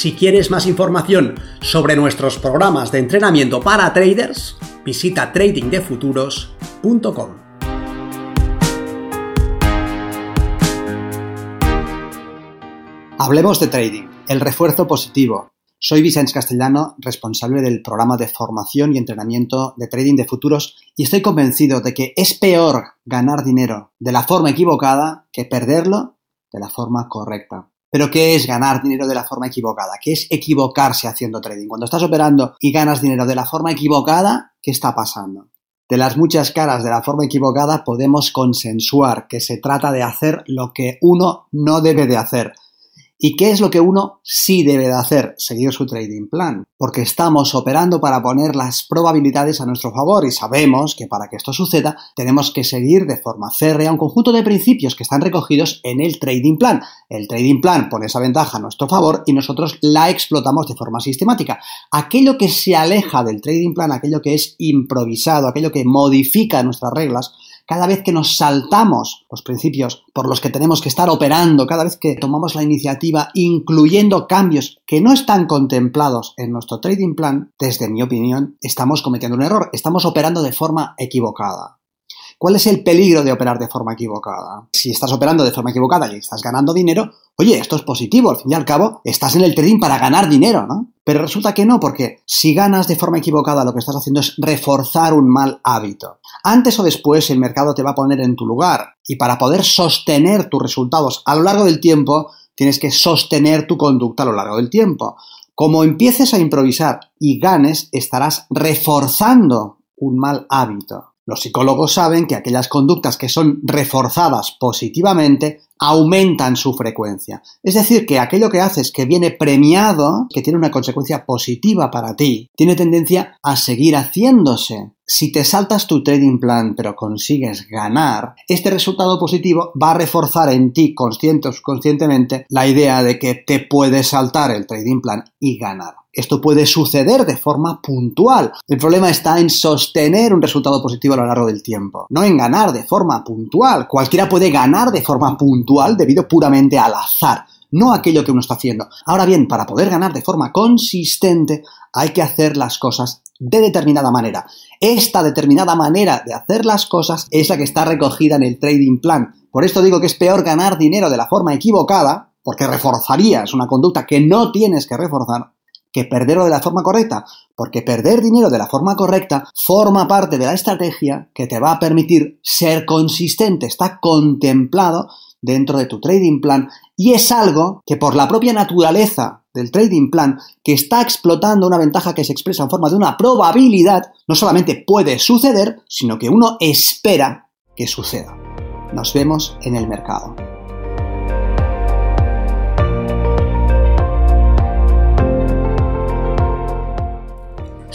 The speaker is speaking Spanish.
Si quieres más información sobre nuestros programas de entrenamiento para traders, visita tradingdefuturos.com. Hablemos de trading, el refuerzo positivo. Soy Vicente Castellano, responsable del programa de formación y entrenamiento de trading de futuros y estoy convencido de que es peor ganar dinero de la forma equivocada que perderlo de la forma correcta. Pero ¿qué es ganar dinero de la forma equivocada? ¿Qué es equivocarse haciendo trading? Cuando estás operando y ganas dinero de la forma equivocada, ¿qué está pasando? De las muchas caras de la forma equivocada podemos consensuar que se trata de hacer lo que uno no debe de hacer. ¿Y qué es lo que uno sí debe de hacer? Seguir su trading plan. Porque estamos operando para poner las probabilidades a nuestro favor y sabemos que para que esto suceda tenemos que seguir de forma férrea un conjunto de principios que están recogidos en el trading plan. El trading plan pone esa ventaja a nuestro favor y nosotros la explotamos de forma sistemática. Aquello que se aleja del trading plan, aquello que es improvisado, aquello que modifica nuestras reglas, cada vez que nos saltamos los principios por los que tenemos que estar operando, cada vez que tomamos la iniciativa incluyendo cambios que no están contemplados en nuestro trading plan, desde mi opinión, estamos cometiendo un error, estamos operando de forma equivocada. ¿Cuál es el peligro de operar de forma equivocada? Si estás operando de forma equivocada y estás ganando dinero, oye, esto es positivo, al fin y al cabo, estás en el trading para ganar dinero, ¿no? Pero resulta que no, porque si ganas de forma equivocada, lo que estás haciendo es reforzar un mal hábito. Antes o después el mercado te va a poner en tu lugar y para poder sostener tus resultados a lo largo del tiempo, tienes que sostener tu conducta a lo largo del tiempo. Como empieces a improvisar y ganes, estarás reforzando un mal hábito. Los psicólogos saben que aquellas conductas que son reforzadas positivamente aumentan su frecuencia. Es decir, que aquello que haces que viene premiado, que tiene una consecuencia positiva para ti, tiene tendencia a seguir haciéndose. Si te saltas tu trading plan pero consigues ganar, este resultado positivo va a reforzar en ti consciente o subconscientemente la idea de que te puedes saltar el trading plan y ganar. Esto puede suceder de forma puntual. El problema está en sostener un resultado positivo a lo largo del tiempo, no en ganar de forma puntual. Cualquiera puede ganar de forma puntual debido puramente al azar no aquello que uno está haciendo. Ahora bien, para poder ganar de forma consistente hay que hacer las cosas de determinada manera. Esta determinada manera de hacer las cosas es la que está recogida en el trading plan. Por esto digo que es peor ganar dinero de la forma equivocada, porque reforzarías una conducta que no tienes que reforzar, que perderlo de la forma correcta, porque perder dinero de la forma correcta forma parte de la estrategia que te va a permitir ser consistente, está contemplado dentro de tu trading plan y es algo que por la propia naturaleza del trading plan que está explotando una ventaja que se expresa en forma de una probabilidad, no solamente puede suceder, sino que uno espera que suceda. Nos vemos en el mercado.